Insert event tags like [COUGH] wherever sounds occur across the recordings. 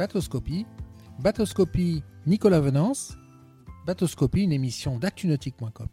Bateauscopie, Bateauscopie Nicolas Venance, Bateauscopie, une émission d'actunautique.com.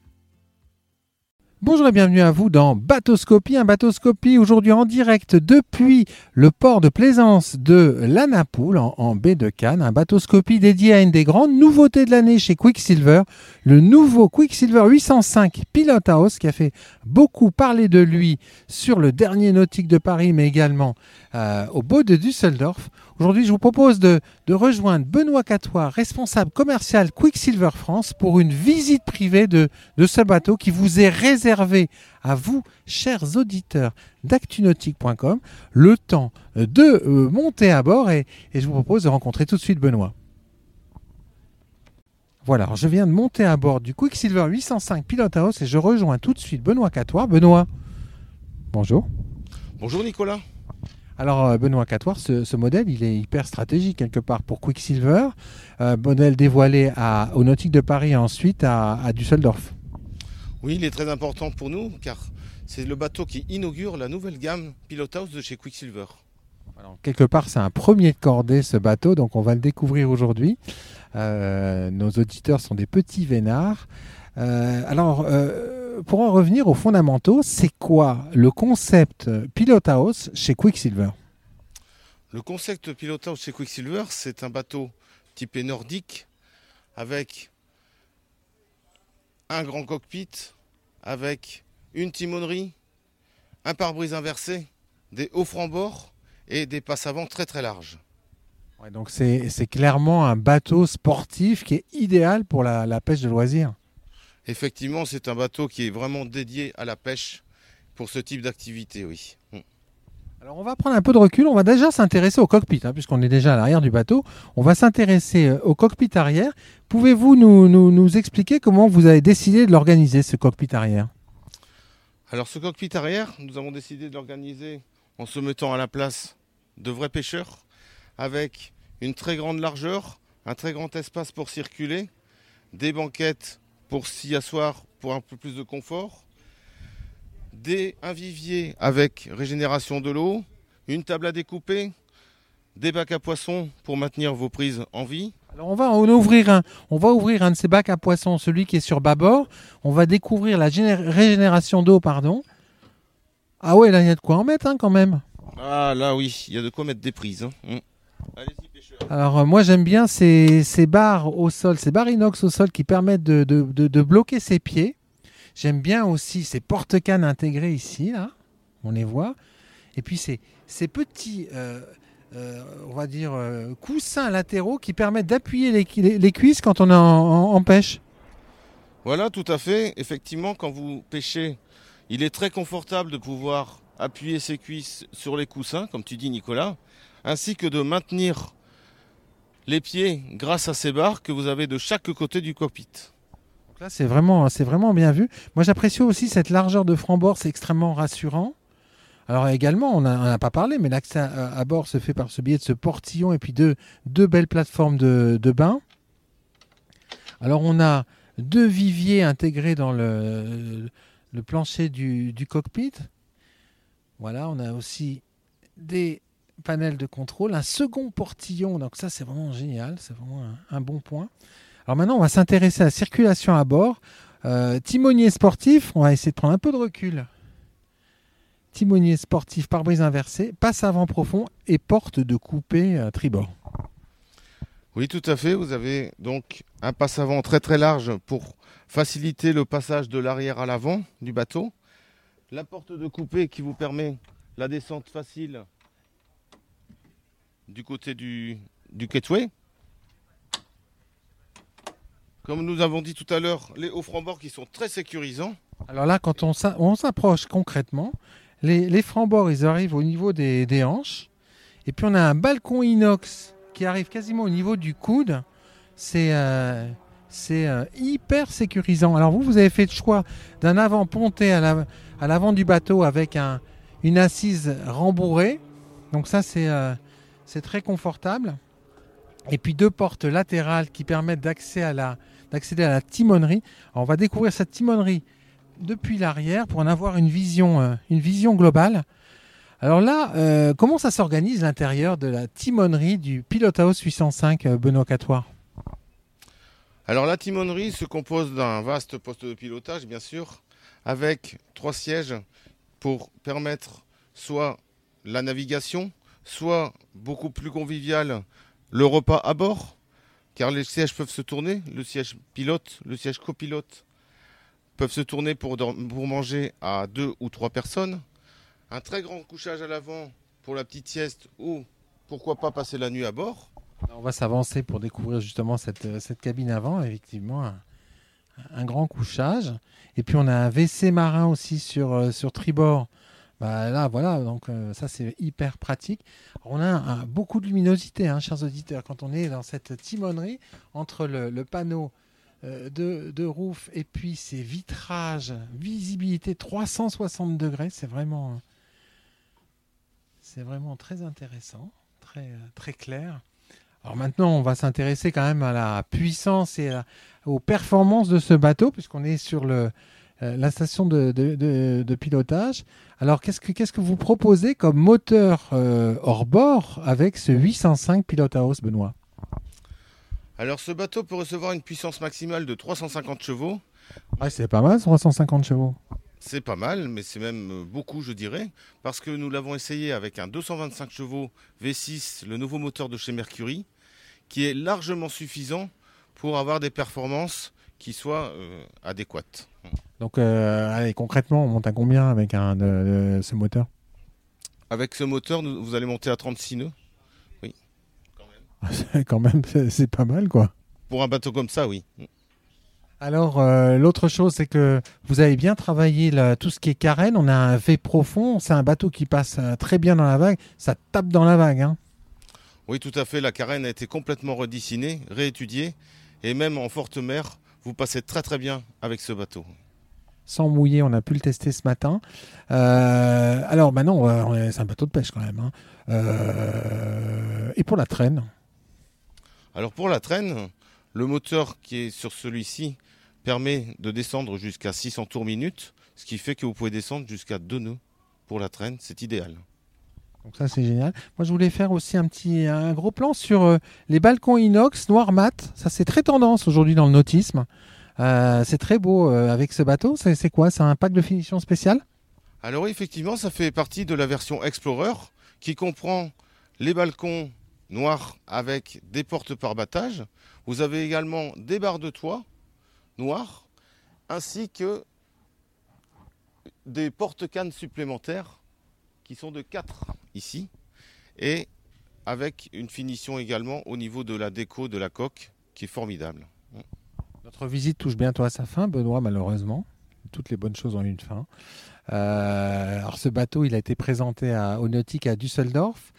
Bonjour et bienvenue à vous dans Bateauscopie, un Bateauscopie aujourd'hui en direct depuis le port de plaisance de la Napoule en, baie de Cannes, un Bateauscopie dédié à une des grandes nouveautés de l'année chez Quicksilver, le nouveau Quicksilver 805 Pilot House qui a fait beaucoup parler de lui sur le dernier nautique de Paris mais également euh, au beau de Düsseldorf. Aujourd'hui, je vous propose de, rejoindre Benoît Catois, responsable commercial Quicksilver France, pour une visite privée de, ce bateau qui vous est réservé à vous, chers auditeurs d'actunautique.com, le temps de euh, monter à bord et, je vous propose de rencontrer tout de suite Benoît. Voilà, je viens de monter à bord du Quicksilver 805 Pilot House et je rejoins tout de suite Benoît Catois. Benoît, bonjour. Bonjour Nicolas. Alors euh, Benoît Catoire, ce, modèle, il est hyper stratégique quelque part pour Quicksilver, euh, modèle dévoilé à, au Nautique de Paris et ensuite à, Düsseldorf. Oui, il est très important pour nous car c'est le bateau qui inaugure la nouvelle gamme Pilot House de chez Quicksilver. Alors, quelque part, c'est un premier de cordée ce bateau, donc on va le découvrir aujourd'hui. Euh, nos auditeurs sont des petits vénards. alors, pour en revenir aux fondamentaux, c'est quoi le concept Pilot House chez Quicksilver? Le concept Pilot House chez Quicksilver, c'est un bateau typé nordique avec un grand cockpit, avec une timonerie, un pare-brise inversé, des hauts francs-bords et des passes avant très très larges. donc c'est clairement un bateau sportif qui est idéal pour la pêche de loisirs. Effectivement, c'est un bateau qui est vraiment dédié à la pêche pour ce type d'activité, oui. Mm. Alors on va prendre un peu de recul, on va déjà s'intéresser au cockpit, hein, puisqu'on est déjà à l'arrière du bateau. On va s'intéresser euh, au cockpit arrière. Pouvez-vous nous, nous, expliquer comment vous avez décidé de l'organiser, ce cockpit arrière? Alors ce cockpit arrière, nous avons décidé de l'organiser en se mettant à la place de vrais pêcheurs, avec une très grande largeur, un très grand espace pour circuler, des banquettes pour s'y asseoir pour un peu plus de confort, des, un vivier avec régénération de l'eau, une table à découper, des bacs à poissons pour maintenir vos prises en vie. Alors on va en ouvrir un. On va ouvrir un de ces bacs à poissons, celui qui est sur bâbord. On va découvrir la régénération d'eau, pardon. Ah ouais, là il y a de quoi en mettre hein, quand même. Ah là oui, il y a de quoi mettre des prises. Hein. Alors euh, moi j'aime bien ces, barres au sol, ces barres inox au sol qui permettent de, bloquer ses pieds. J'aime bien aussi ces porte-cannes intégrés ici, là, on les voit. Et puis ces, ces petits, euh, euh, on va dire, coussins latéraux qui permettent d'appuyer les, cuisses quand on est en, pêche. Voilà, tout à fait. Effectivement, quand vous pêchez, il est très confortable de pouvoir appuyer ses cuisses sur les coussins, comme tu dis Nicolas, ainsi que de maintenir les pieds grâce à ces barres que vous avez de chaque côté du cockpit. là, c'est vraiment, c'est vraiment bien vu. Moi, j'apprécie aussi cette largeur de franc-bord, c'est extrêmement rassurant. Alors également, on n'en a pas parlé, mais l'accès à, bord se fait par ce biais de ce portillon et puis deux, deux belles plateformes de, bain. Alors on a deux viviers intégrés dans le, plancher du, cockpit. Voilà, on a aussi des panel de contrôle, un second portillon. Donc ça, c'est vraiment génial, c'est vraiment un, bon point. Alors maintenant, on va s'intéresser à la circulation à bord. Euh, timonier sportif, on va essayer de prendre un peu de recul. Timonier sportif, pare-brise inversé, passe avant profond et porte de coupé euh, tribord. Oui, tout à fait. Vous avez donc un passe avant très très large pour faciliter le passage de l'arrière à l'avant du bateau. La porte de coupé qui vous permet la descente facile du côté du, du Comme nous avons dit tout à l'heure, les hauts francs-bords qui sont très sécurisants. Alors là, quand on s'approche concrètement, les, les francs-bords, ils arrivent au niveau des, hanches. Et puis on a un balcon inox qui arrive quasiment au niveau du coude. C'est euh, euh, hyper sécurisant. Alors vous, vous avez fait le choix d'un avant ponté à l'avant du bateau avec un, une assise rembourrée. Donc ça, c'est euh, c'est très confortable. Et puis deux portes latérales qui permettent d'accéder à la, timonerie. on va découvrir cette timonerie depuis l'arrière pour en avoir une vision, euh, une vision globale. Alors là, euh, comment ça s'organise l'intérieur de la timonerie du Pilot House 805 euh, Benoît Catoire Alors la timonerie se compose d'un vaste poste de pilotage, bien sûr, avec trois sièges pour permettre soit la navigation, soit beaucoup plus convivial le repas à bord, car les sièges peuvent se tourner, le siège pilote, le siège copilote peuvent se tourner pour, manger à deux ou trois personnes. Un très grand couchage à l'avant pour la petite sieste ou pourquoi pas passer la nuit à bord. On va s'avancer pour découvrir justement cette, euh, cette cabine avant, effectivement, un, un, grand couchage. Et puis on a un WC marin aussi sur, euh, sur tribord. Bah là, voilà, donc euh, ça c'est hyper pratique. On a beaucoup de luminosité, hein, chers auditeurs, quand on est dans cette timonerie entre le, panneau euh, de, de, roof et puis ces vitrages, visibilité 360 degrés, c'est vraiment, c'est vraiment très intéressant, très, très clair. Alors maintenant, on va s'intéresser quand même à la puissance et aux performances de ce bateau, puisqu'on est sur le, euh, la station de, de, de, de pilotage. Alors, qu'est-ce que, vous proposez comme moteur euh, hors bord avec ce 805 Pilot House, Benoît? Alors, ce bateau peut recevoir une puissance maximale de 350 chevaux. Ah, c'est pas mal, 350 chevaux. C'est pas mal, mais c'est même beaucoup, je dirais, parce que nous l'avons essayé avec un 225 chevaux V6, le nouveau moteur de chez Mercury, qui est largement suffisant pour avoir des performances qui soient euh, adéquates. Donc, euh, allez, concrètement, on monte à combien avec un, de, de ce moteur? Avec ce moteur, nous, vous allez monter à 36 nœuds. Oui. Quand même, [LAUGHS] c'est pas mal, quoi. Pour un bateau comme ça, oui. Alors, euh, l'autre chose, c'est que vous avez bien travaillé là, tout ce qui est carène. On a un V profond. C'est un bateau qui passe euh, très bien dans la vague. Ça tape dans la vague. Hein. Oui, tout à fait. La carène a été complètement redessinée, réétudiée. Et même en forte mer, vous passez très très bien avec ce bateau. Sans mouiller, on a pu le tester ce matin. Euh, alors maintenant, c'est un bateau de pêche quand même. Hein. Euh, et pour la traîne Alors pour la traîne, le moteur qui est sur celui-ci permet de descendre jusqu'à 600 tours minute, ce qui fait que vous pouvez descendre jusqu'à 2 nœuds pour la traîne. C'est idéal. Donc ça c'est génial. Moi je voulais faire aussi un petit un gros plan sur euh, les balcons inox noir mat. Ça c'est très tendance aujourd'hui dans le nautisme. Euh, c'est très beau euh, avec ce bateau. C'est quoi? C'est un pack de finition spécial Alors effectivement, ça fait partie de la version Explorer qui comprend les balcons noirs avec des portes par battage. Vous avez également des barres de toit noires ainsi que des porte-cannes supplémentaires qui sont de 4 ici et avec une finition également au niveau de la déco de la coque qui est formidable. Notre visite touche bientôt à sa fin, Benoît, malheureusement. Toutes les bonnes choses ont une fin. Euh, alors ce bateau, il a été présenté au Nautique à Düsseldorf.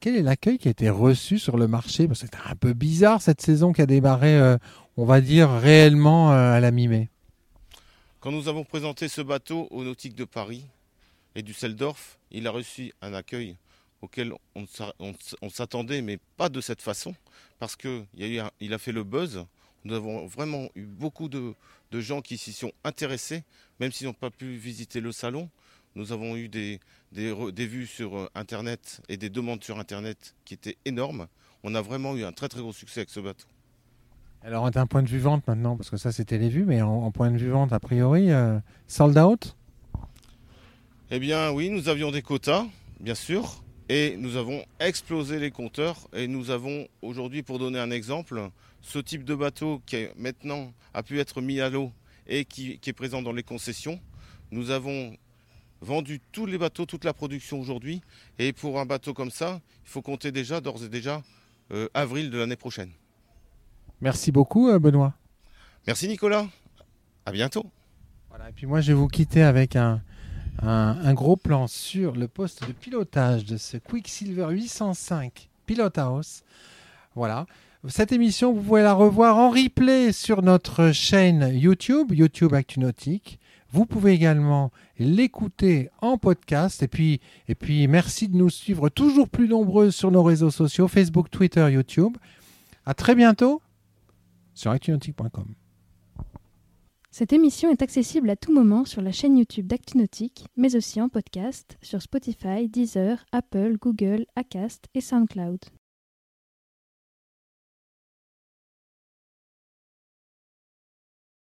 Quel est l'accueil qui a été reçu sur le marché? C'était un peu bizarre cette saison qui a démarré, euh, on va dire, réellement euh, à la mi-mai. Quand nous avons présenté ce bateau au Nautique de Paris et Düsseldorf, il a reçu un accueil auquel on, s'attendait, mais pas de cette façon, parce qu'il a, il a fait le buzz. Nous avons vraiment eu beaucoup de, de gens qui s'y sont intéressés, même s'ils n'ont pas pu visiter le salon. Nous avons eu des, des, des, vues sur Internet et des demandes sur Internet qui étaient énormes. On a vraiment eu un très très gros succès avec ce bateau. Alors d'un point de vue vente maintenant, parce que ça c'était les vues, mais en, en, point de vue vente, a priori, euh, sold out? Eh bien oui, nous avions des quotas, bien sûr, et nous avons explosé les compteurs. Et nous avons aujourd'hui, pour donner un exemple, ce type de bateau qui est maintenant a pu être mis à l'eau et qui, qui, est présent dans les concessions. Nous avons vendu tous les bateaux, toute la production aujourd'hui. Et pour un bateau comme ça, il faut compter déjà, d'ores et déjà, euh, avril de l'année prochaine. Merci beaucoup, euh, Benoît. Merci, Nicolas. À bientôt. Voilà, et puis moi, je vais vous quitter avec un, un, un gros plan sur le poste de pilotage de ce Quicksilver 805 Pilot House. Voilà. Cette émission, vous pouvez la revoir en replay sur notre chaîne YouTube, YouTube ActuNautique. Vous pouvez également l'écouter en podcast. Et puis, et puis, merci de nous suivre toujours plus nombreux sur nos réseaux sociaux, Facebook, Twitter, YouTube. À très bientôt sur actunautique.com. Cette émission est accessible à tout moment sur la chaîne YouTube d'ActuNautique, mais aussi en podcast sur Spotify, Deezer, Apple, Google, Acast et SoundCloud.